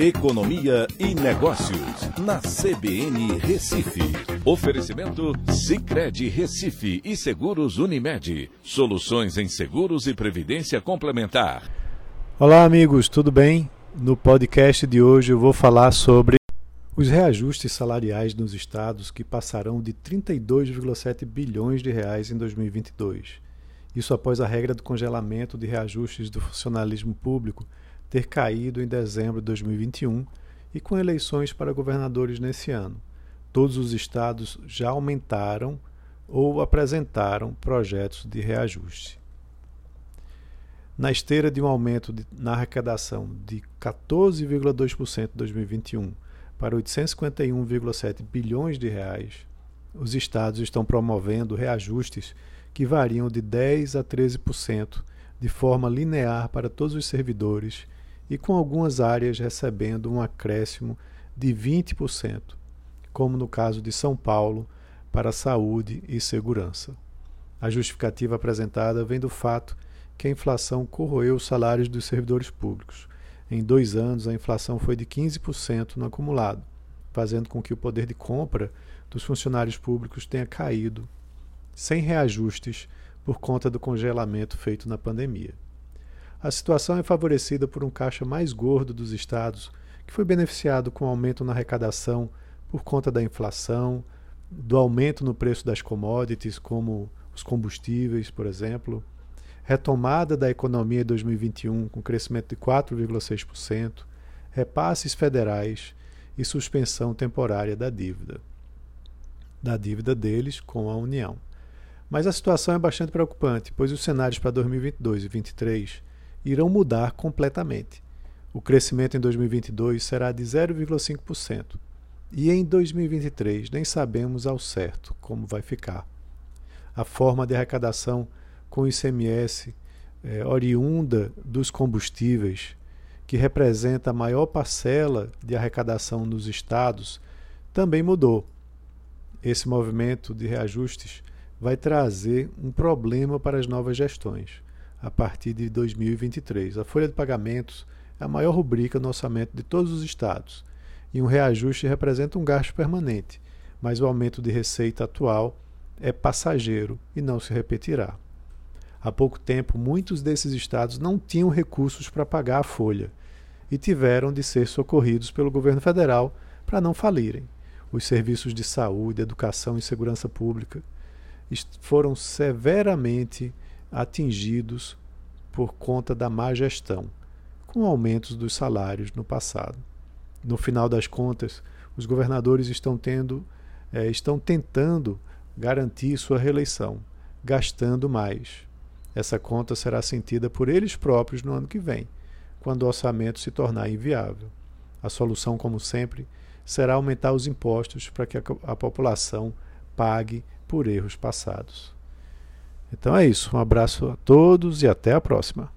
Economia e Negócios, na CBN Recife. Oferecimento Cicred Recife e Seguros Unimed. Soluções em seguros e previdência complementar. Olá, amigos, tudo bem? No podcast de hoje eu vou falar sobre os reajustes salariais nos estados que passarão de 32,7 bilhões de reais em 2022. Isso após a regra do congelamento de reajustes do funcionalismo público ter caído em dezembro de 2021 e com eleições para governadores nesse ano. Todos os estados já aumentaram ou apresentaram projetos de reajuste. Na esteira de um aumento de, na arrecadação de 14,2% em 2021 para 851,7 bilhões de reais, os estados estão promovendo reajustes que variam de 10 a 13% de forma linear para todos os servidores e com algumas áreas recebendo um acréscimo de 20%, como no caso de São Paulo, para saúde e segurança. A justificativa apresentada vem do fato que a inflação corroeu os salários dos servidores públicos. Em dois anos, a inflação foi de 15% no acumulado, fazendo com que o poder de compra dos funcionários públicos tenha caído, sem reajustes, por conta do congelamento feito na pandemia. A situação é favorecida por um caixa mais gordo dos estados, que foi beneficiado com aumento na arrecadação por conta da inflação, do aumento no preço das commodities, como os combustíveis, por exemplo, retomada da economia em 2021 com crescimento de 4,6%, repasses federais e suspensão temporária da dívida, da dívida deles com a União. Mas a situação é bastante preocupante, pois os cenários para 2022 e 2023 irão mudar completamente. O crescimento em 2022 será de 0,5% e em 2023 nem sabemos ao certo como vai ficar. A forma de arrecadação com ICMS é, oriunda dos combustíveis, que representa a maior parcela de arrecadação nos estados, também mudou. Esse movimento de reajustes vai trazer um problema para as novas gestões a partir de 2023. A folha de pagamentos é a maior rubrica no orçamento de todos os estados e um reajuste representa um gasto permanente, mas o aumento de receita atual é passageiro e não se repetirá. Há pouco tempo, muitos desses estados não tinham recursos para pagar a folha e tiveram de ser socorridos pelo governo federal para não falirem. Os serviços de saúde, educação e segurança pública foram severamente atingidos por conta da má gestão, com aumentos dos salários no passado. No final das contas, os governadores estão tendo é, estão tentando garantir sua reeleição, gastando mais. Essa conta será sentida por eles próprios no ano que vem, quando o orçamento se tornar inviável. A solução, como sempre, será aumentar os impostos para que a, a população pague por erros passados. Então é isso. Um abraço a todos e até a próxima.